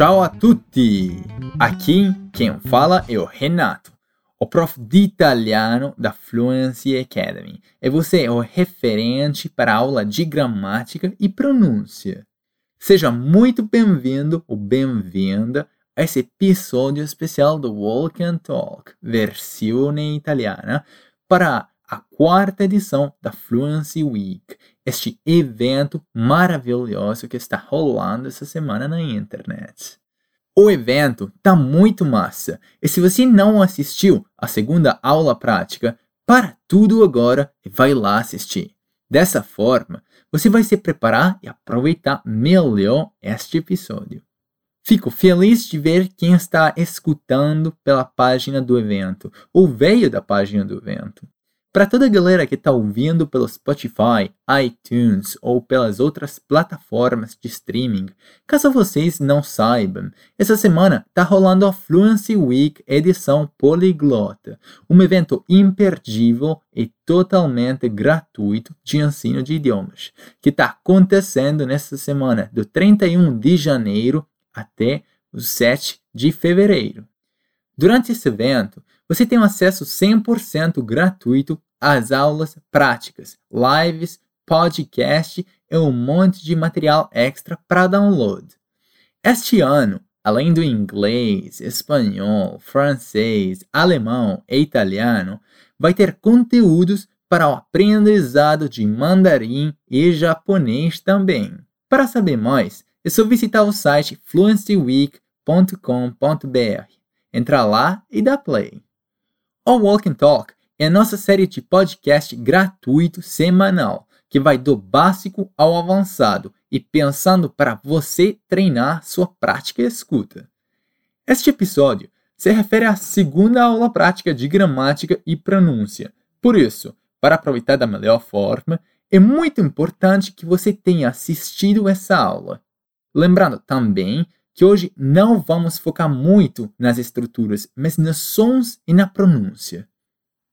Ciao a tutti! Aqui quem fala é o Renato, o prof de italiano da Fluency Academy, e você é o referente para a aula de gramática e pronúncia. Seja muito bem-vindo ou bem-vinda a esse episódio especial do Walk and Talk, versão italiana, para a quarta edição da Fluency Week, este evento maravilhoso que está rolando essa semana na internet. O evento tá muito massa, e se você não assistiu a segunda aula prática, para tudo agora e vai lá assistir. Dessa forma, você vai se preparar e aproveitar melhor este episódio. Fico feliz de ver quem está escutando pela página do evento ou veio da página do evento. Para toda a galera que está ouvindo pelo Spotify, iTunes ou pelas outras plataformas de streaming, caso vocês não saibam, essa semana está rolando a Fluency Week edição poliglota, um evento imperdível e totalmente gratuito de ensino de idiomas, que está acontecendo nessa semana do 31 de janeiro até o 7 de fevereiro. Durante esse evento, você tem um acesso 100% gratuito às aulas práticas, lives, podcast e um monte de material extra para download. Este ano, além do inglês, espanhol, francês, alemão e italiano, vai ter conteúdos para o aprendizado de mandarim e japonês também. Para saber mais, é só visitar o site fluencyweek.com.br. Entra lá e dá play. O Walk and Talk é a nossa série de podcast gratuito semanal, que vai do básico ao avançado e pensando para você treinar sua prática e escuta. Este episódio se refere à segunda aula prática de gramática e pronúncia. Por isso, para aproveitar da melhor forma, é muito importante que você tenha assistido essa aula. Lembrando também que hoje não vamos focar muito nas estruturas, mas nos sons e na pronúncia.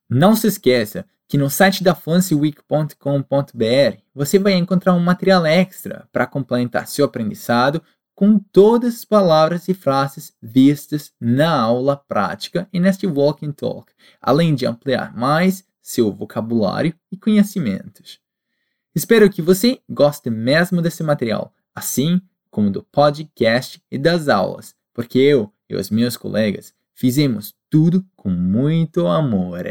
Não se esqueça que no site da fancyweek.com.br você vai encontrar um material extra para complementar seu aprendizado com todas as palavras e frases vistas na aula prática e neste Walk and Talk, além de ampliar mais seu vocabulário e conhecimentos. Espero que você goste mesmo desse material, assim como do podcast e das aulas, porque eu e os meus colegas fizemos tudo com muito amor.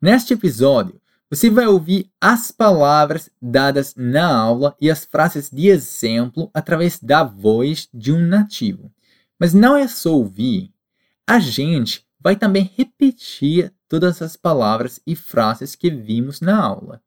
Neste episódio, você vai ouvir as palavras dadas na aula e as frases de exemplo através da voz de um nativo. Mas não é só ouvir, a gente vai também repetir todas as palavras e frases que vimos na aula.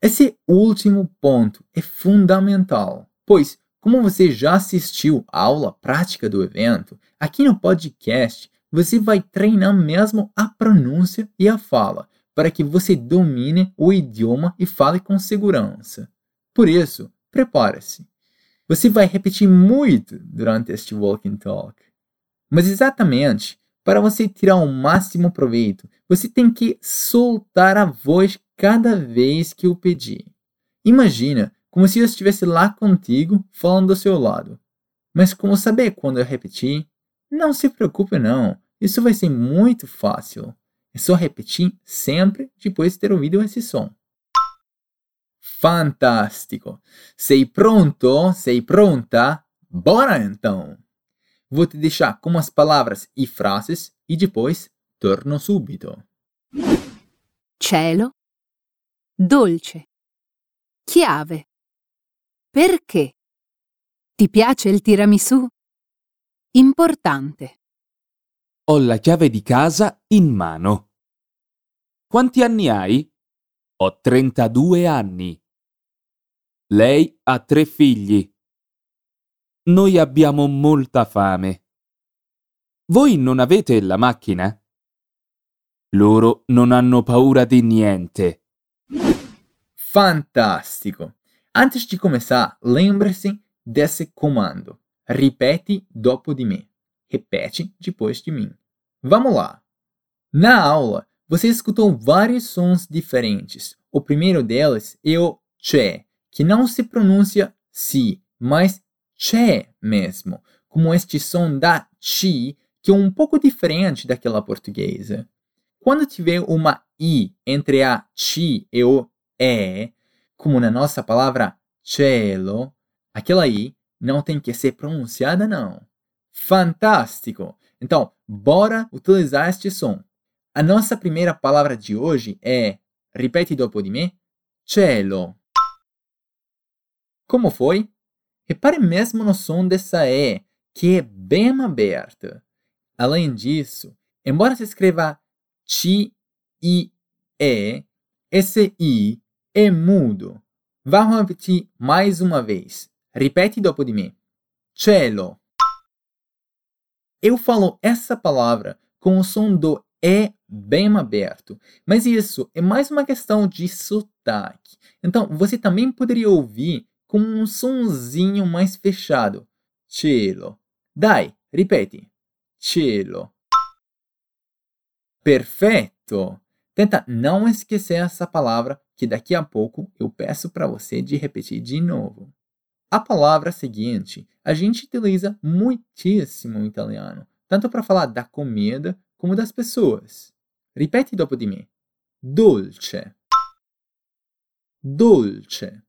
Esse último ponto é fundamental, pois como você já assistiu à aula prática do evento, aqui no podcast você vai treinar mesmo a pronúncia e a fala, para que você domine o idioma e fale com segurança. Por isso, prepare-se. Você vai repetir muito durante este walk and talk. Mas exatamente para você tirar o máximo proveito, você tem que soltar a voz cada vez que eu pedir. Imagina como se eu estivesse lá contigo, falando do seu lado. Mas como saber quando eu repetir? Não se preocupe não, isso vai ser muito fácil. É só repetir sempre depois de ter ouvido esse som. Fantástico! Sei pronto? Sei pronta? Bora então! Vou te deixar com as palavras e frases e depois torno subito. Cielo, dolce, chiave, Perché? Ti piace il tiramisù? Importante. Ho la chiave di casa in mano. Quanti anni hai? Ho 32 anni. Lei ha tre figli. Noi abbiamo molta fame. Voi non avete la macchina? Loro non hanno paura di niente. Fantastico! Antes de começar, lembre-se desse comando. Repete dopo di me. Repete depois de mim. Vamos lá! Na aula, você escutou vários sons diferentes. O primeiro deles é o che, que não se pronuncia si, mas che mesmo, como este som da chi, que é um pouco diferente daquela portuguesa. Quando tiver uma i entre a chi e o e, como na nossa palavra cielo, aquela i não tem que ser pronunciada não. Fantástico! Então, bora utilizar este som. A nossa primeira palavra de hoje é, ripeti dopo di me, cielo. Como foi? Repare mesmo no som dessa E, que é bem aberta. Além disso, embora se escreva ti, i, e, esse i é mudo. Vamos repetir mais uma vez. Ripeti dopo di me. Cielo. Eu falo essa palavra com o som do E bem aberto, mas isso é mais uma questão de sotaque. Então, você também poderia ouvir com um sonzinho mais fechado. Cielo. Dai, ripeti. Cielo. Perfeito! Tenta não esquecer essa palavra que daqui a pouco eu peço para você de repetir de novo. A palavra seguinte a gente utiliza muitíssimo em italiano, tanto para falar da comida como das pessoas. Ripeti dopo di me. Dolce. Dolce.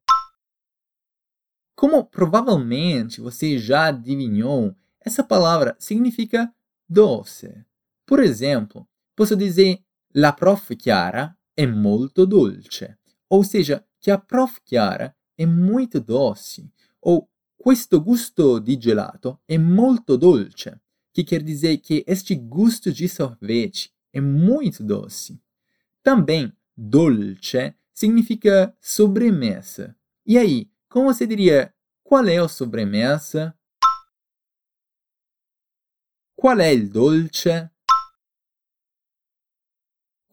Como provavelmente você já adivinhou, essa palavra significa doce. Por exemplo, posso dizer La prof Chiara è molto dolce, ou seja, que a prof Chiara è muito doce, ou questo gusto di gelato è molto dolce, que quer dizer que este gusto de sorvete é muito doce. Também dolce significa sobremesa. E aí, como você diria qual é a sobremesa? Qual é il dolce?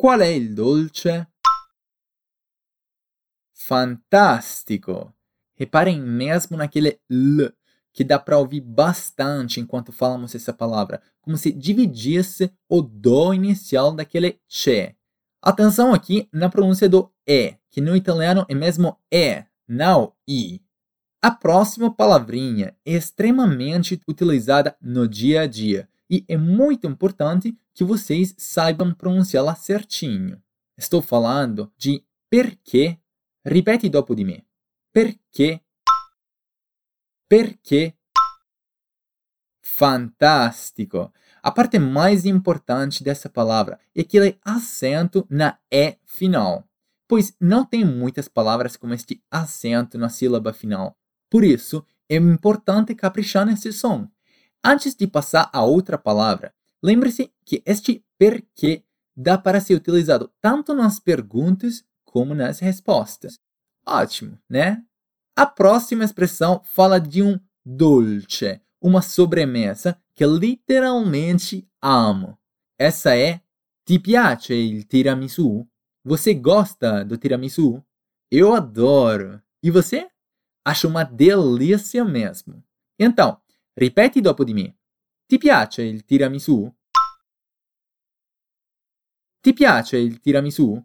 Qual è il dolce? Fantástico! Reparem mesmo naquele L, que dá para ouvir bastante enquanto falamos essa palavra, como se dividisse o do inicial daquele che. Atenção aqui na pronúncia do E, que no italiano é mesmo E, não I. A próxima palavrinha é extremamente utilizada no dia a dia e é muito importante que vocês saibam pronunciá-la certinho. Estou falando de perché. Ripeti dopo di me. Perché. Perché. Fantástico! A parte mais importante dessa palavra é aquele acento na E final, pois não tem muitas palavras com este acento na sílaba final. Por isso, é importante caprichar nesse som. Antes de passar a outra palavra, lembre-se que este porquê dá para ser utilizado tanto nas perguntas como nas respostas. Ótimo, né? A próxima expressão fala de um dolce, uma sobremesa que literalmente amo. Essa é Ti piace il tiramisù? Você gosta do tiramisù? Eu adoro. E você? Acho uma delícia mesmo. Então, Ripeti dopo di me. Ti piace il tiramisù? Ti piace il tiramisù?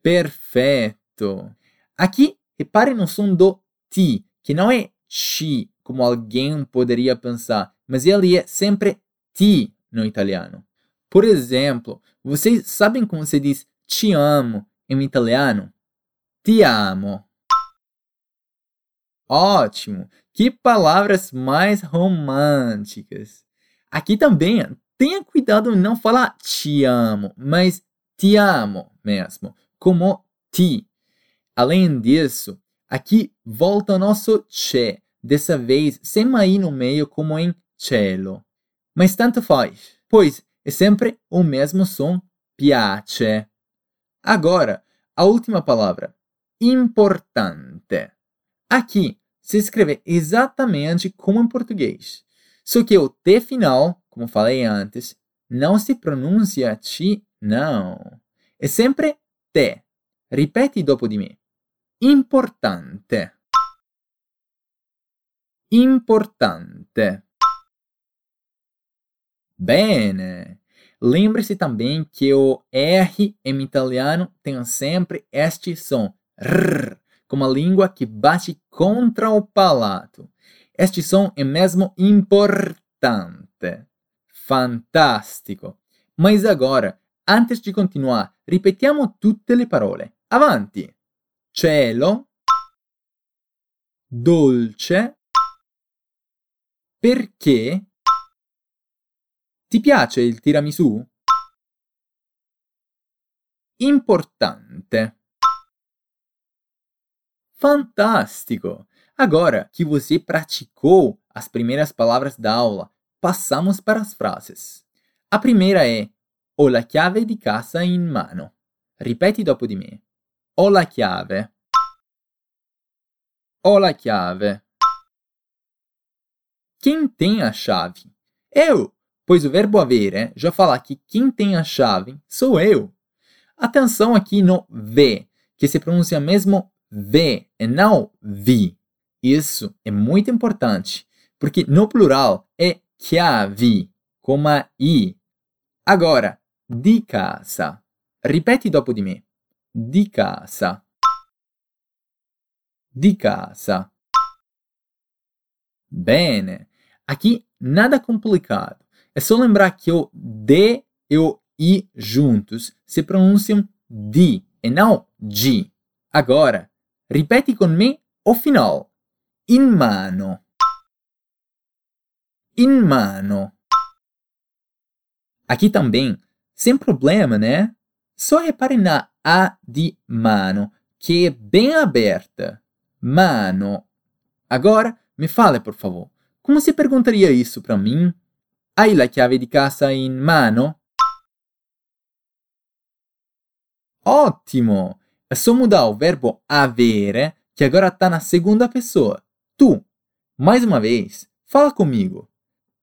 Perfeito! Aqui, repare no som do ti, que não é ci, como alguém poderia pensar, mas ele é sempre ti no italiano. Por exemplo, vocês sabem como se diz te amo em italiano? Ti amo. Ótimo! Que palavras mais românticas! Aqui também, tenha cuidado em não falar te amo, mas te amo mesmo, como ti. Além disso, aqui volta o nosso che, dessa vez sem aí no meio como em cielo. Mas tanto faz, pois é sempre o mesmo som, piace. Agora, a última palavra, importante. Aqui se escreve exatamente como em português. Só que o T final, como falei antes, não se pronuncia T, não. É sempre T. Ripeti dopo di me. Importante. Importante. Bene. Lembre-se também que o R em italiano tem sempre este som. R como a língua que bate contra o palato. Este som é mesmo importante. Fantástico. Mas agora, antes di continuare, ripetiamo tutte le parole. Avanti. Cielo, dolce, perché ti piace il tiramisù? Importante. Fantástico! Agora que você praticou as primeiras palavras da aula, passamos para as frases. A primeira é Ho la chiave di casa in mano. Ripeti dopo di me. Ho la chiave. Ho la chiave. Quem tem a chave? Eu, pois o verbo avere já fala que quem tem a chave sou eu. Atenção aqui no V, que se pronuncia mesmo V e não vi. Isso é muito importante, porque no plural é chiavi, com a I. Agora, di casa. Ripeti dopo di me. Di casa. Di casa. Bene. Aqui nada complicado. É só lembrar que o D e o I juntos se pronunciam di e não di. Agora, ripeti con me o final. In mano. In mano. Aqui também, sem problema, né? Só repare na A de mano, que é bem aberta. Mano. Agora, me fale, por favor. Como se perguntaria isso para mim? Hai la chiave di casa in mano? Ótimo! Só mudar o verbo avere, que agora está na segunda pessoa. Tu. Mais uma vez, fala comigo.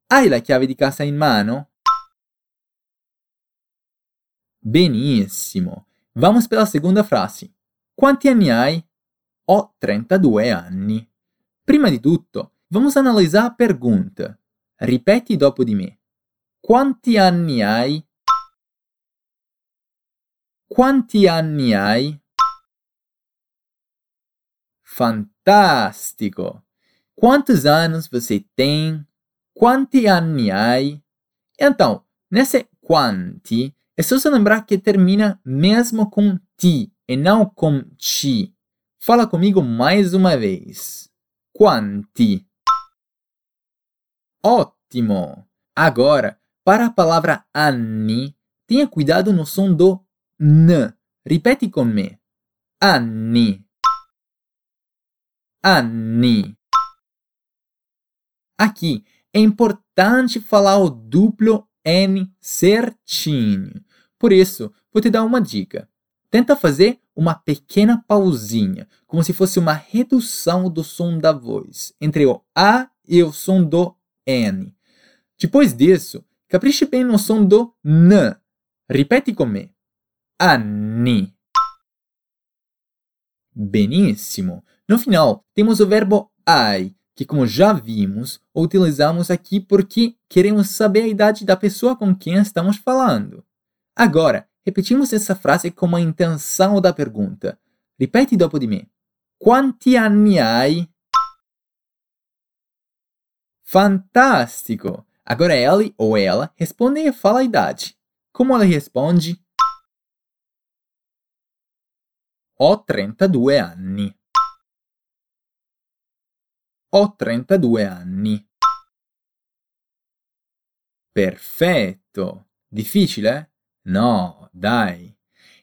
Hai la chiave di casa in mano? Benissimo. Vamos pela segunda frase. Quanti anni hai? Ho 32 anni. Prima di tutto, Vamos analisar a pergunta. Ripeti dopo di me. Quanti anni hai? Quanti anni hai? Fantástico! Quantos anos você tem? Quanti anni hai? Então, nesse quanti, é só se lembrar que termina mesmo com ti e não com ci. Fala comigo mais uma vez. Quanti? Ótimo! Agora, para a palavra anni, tenha cuidado no som do n. Ripete com me. Anni. Anni. Aqui é importante falar o duplo N certinho. Por isso, vou te dar uma dica. Tenta fazer uma pequena pausinha, como se fosse uma redução do som da voz, entre o A e o som do N. Depois disso, capriche bem no som do N. Ripete com me. Anni. Benissimo. No final, temos o verbo ai, que, como já vimos, utilizamos aqui porque queremos saber a idade da pessoa com quem estamos falando. Agora, repetimos essa frase com a intenção da pergunta. Ripete dopo di me. Quanti anni hai? Fantástico! Agora ele ou ela responde e fala a idade. Como ela responde? Ho 32 anni. Ho 32 anni. Perfetto! Difficile? No, dai.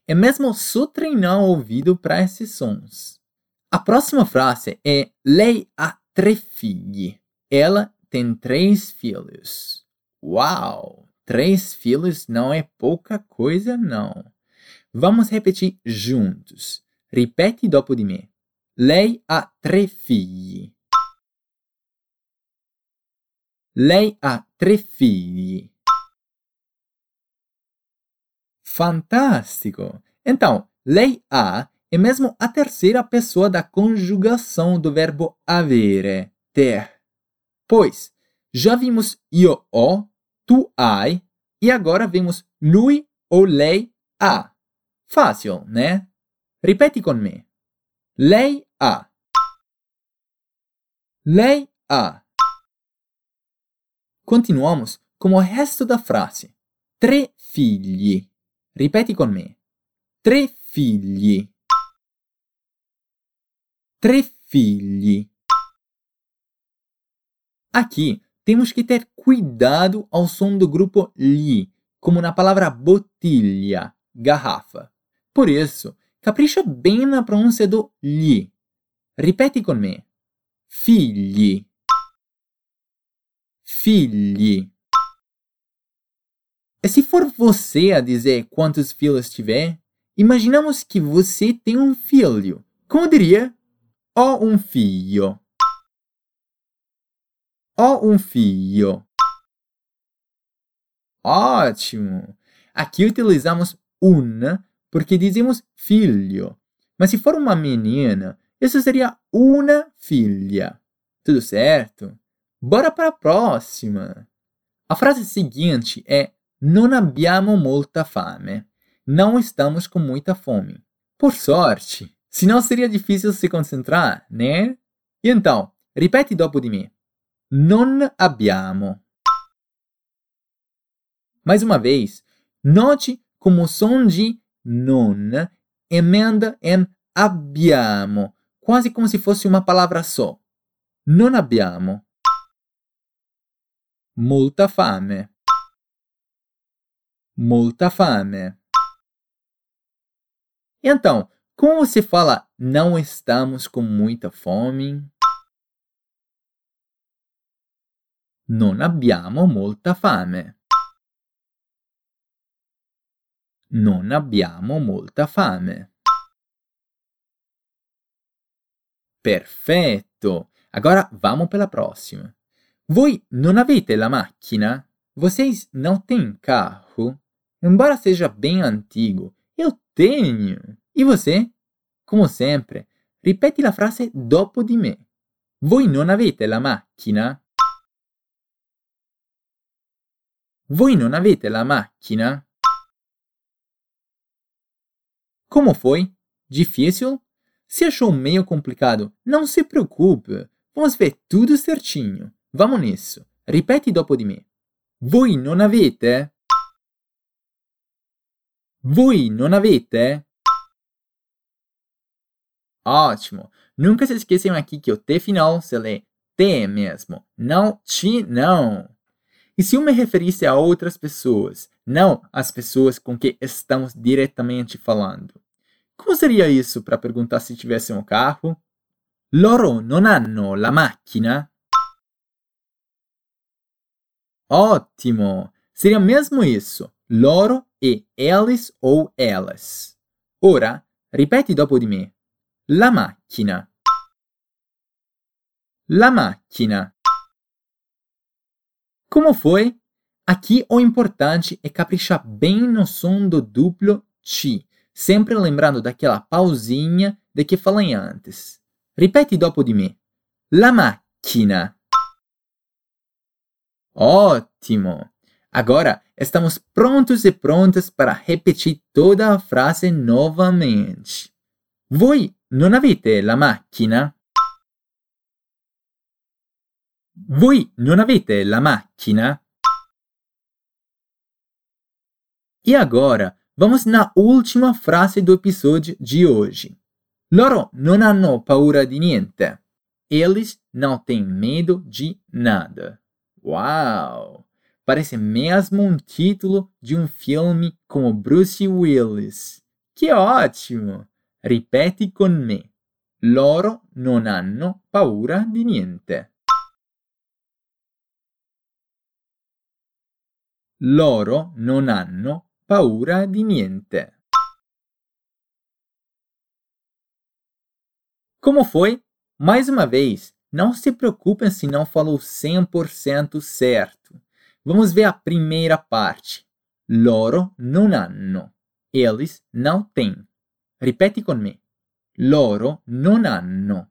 É mesmo só treinar o ouvido para esses sons. A próxima frase é Lei ha tre figli. Ela tem três filhos. Uau! Três filhos não é pouca coisa, não. Vamos repetir juntos. Ripete dopo di me. Lei ha tre figli. Lei ha tre figli. Fantástico! Então, lei ha é mesmo a terceira pessoa da conjugação do verbo avere, ter. Pois já vimos io ho, tu hai e agora vemos lui ou lei ha. Fácil, né? Ripeti com me. Lei ha. Lei ha. Continuamos com o resto da frase. Tre figli. Ripeti con me. Tre figli. Tre figli. Aqui temos que ter cuidado ao som do grupo li, como na palavra botilha, garrafa. Por isso, capricha bem na pronúncia do li. Ripeti con me. Figli. Figli. E se for você a dizer quantos filhos tiver, imaginamos que você tem um filho. Como diria? Ho um filho. Ho um filho. Ótimo! Aqui utilizamos una porque dizemos filho. Mas se for uma menina, isso seria una filha. Tudo certo? Bora para a próxima! A frase seguinte é Non abbiamo molta fame. Não estamos com muita fome. Por sorte, senão seria difícil se concentrar, né? E então, ripeti dopo di me. Non abbiamo. Mais uma vez, note como o som de non emenda em abbiamo, quase como se fosse uma palavra só. Non abbiamo. Molta fame. Molta fame. Então, como você fala não estamos com muita fome? Non abbiamo molta fame. Non abbiamo molta fame. Perfetto! Agora vamos pela próxima. Voi non avete la macchina? Vocês não têm carro? Embora seja bem antigo, eu tenho. E você? Como sempre, ripeti a frase dopo di me. Voi non avete la macchina? Voi non avete la macchina? Como foi? Difícil? Se achou meio complicado, não se preocupe. Vamos ver tudo certinho. Vamos nisso. Ripeti dopo di me. Voi non avete? Voi non avete? Ótimo! Nunca se esqueçam aqui que o T final se lê T mesmo, não ti não. E se eu me referisse a outras pessoas, não às pessoas com que estamos diretamente falando? Como seria isso para perguntar se tivesse um carro? Loro non hanno la macchina? Ótimo! Seria mesmo isso. Loro e eles ou elas. Ora, ripeti dopo di me. La macchina. La macchina. Como foi? Aqui o importante é caprichar bem no som do duplo ti, sempre lembrando daquela pausinha de que falei antes. Ripeti dopo di me. La macchina. Ótimo! Agora estamos prontos e prontas para repetir toda a frase novamente. Voi non avete la macchina? Voi non avete la macchina? E agora, vamos na última frase do episódio de hoje. Loro non hanno paura di niente. Eles não têm medo de nada. Uau! Parece mesmo um título de um filme com o Bruce Willis. Que ótimo! Ripeti con me. Loro non hanno paura di niente. Loro non hanno paura di niente. Como foi? Mais uma vez, não se preocupem se não falou 100% certo. Vamos ver a primeira parte. Loro non hanno. Eles não têm. Ripeti con me. Loro non hanno.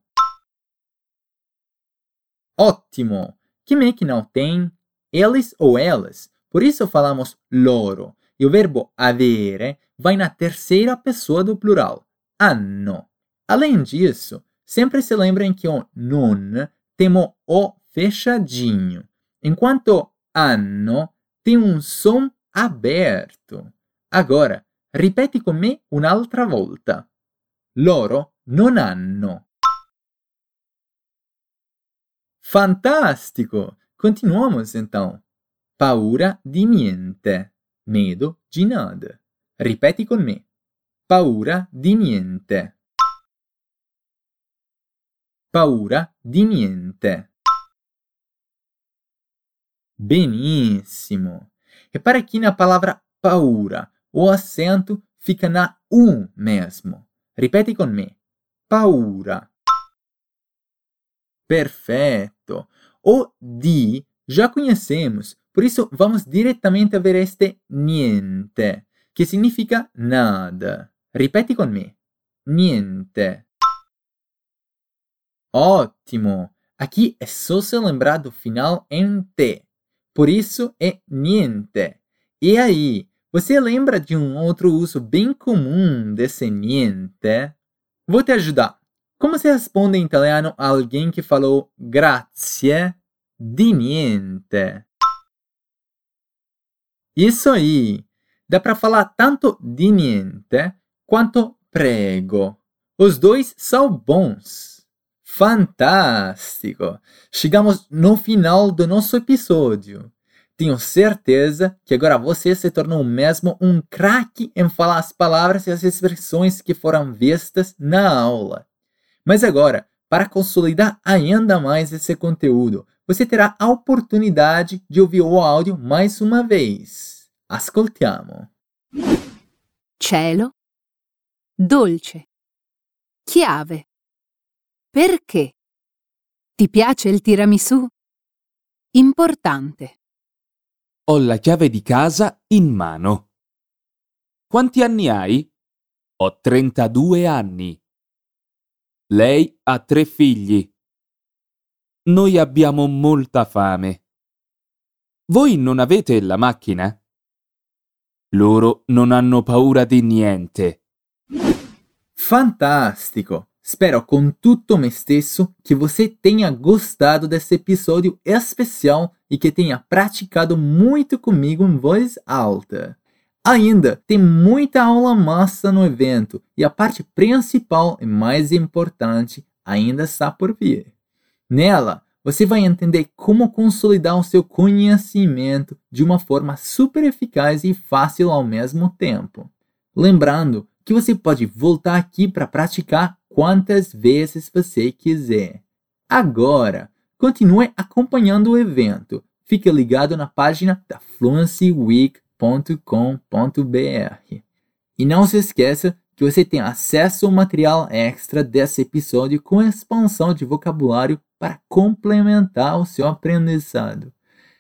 Ótimo! Quem é que não tem? Eles ou elas. Por isso falamos loro. E o verbo avere vai na terceira pessoa do plural. Hanno. Além disso, sempre se lembrem que o non temo o fechadinho, enquanto anno tem um som aberto. Agora, ripeti con me un'altra volta. Loro non hanno. Fantástico! Continuamos então. Paura di niente. Medo de nada. Ripeti con me. Paura di niente. Paura di niente. Benissimo. Repare aqui na palavra paura. O acento fica na U mesmo. Ripete com me. Paura. Perfeito. O di já conhecemos, por isso vamos diretamente ver este niente, que significa nada. Ripeti com me. Niente. Ótimo! Aqui é só se lembrar do final em T. Por isso é niente. E aí, você lembra de um outro uso bem comum desse niente? Vou te ajudar. Como se responde em italiano a alguém que falou grazie di niente? Isso aí! Dá para falar tanto di niente quanto prego. Os dois são bons. Fantástico! Chegamos no final do nosso episódio. Tenho certeza que agora você se tornou mesmo um craque em falar as palavras e as expressões que foram vistas na aula. Mas agora, para consolidar ainda mais esse conteúdo, você terá a oportunidade de ouvir o áudio mais uma vez. Ascoltiamo. Cielo. Dolce. Chiave. Perché? Ti piace il tiramisù? Importante. Ho la chiave di casa in mano. Quanti anni hai? Ho 32 anni. Lei ha tre figli. Noi abbiamo molta fame. Voi non avete la macchina? Loro non hanno paura di niente. Fantástico! Espero com tutto me stesso que você tenha gostado desse episódio especial e que tenha praticado muito comigo em voz alta. Ainda tem muita aula massa no evento e a parte principal e mais importante ainda está por vir. Nela, você vai entender como consolidar o seu conhecimento de uma forma super eficaz e fácil ao mesmo tempo. Lembrando que você pode voltar aqui para praticar quantas vezes você quiser. Agora, continue acompanhando o evento. Fique ligado na página da fluencyweek.com.br. E não se esqueça que você tem acesso ao material extra desse episódio com expansão de vocabulário para complementar o seu aprendizado.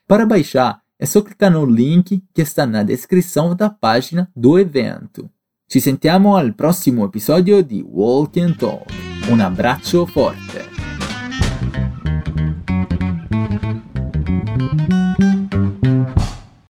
Para baixar, é só clicar no link que está na descrição da página do evento. Ci sentiamo al prossimo episodio di Walk and Talk. Un abbraccio forte!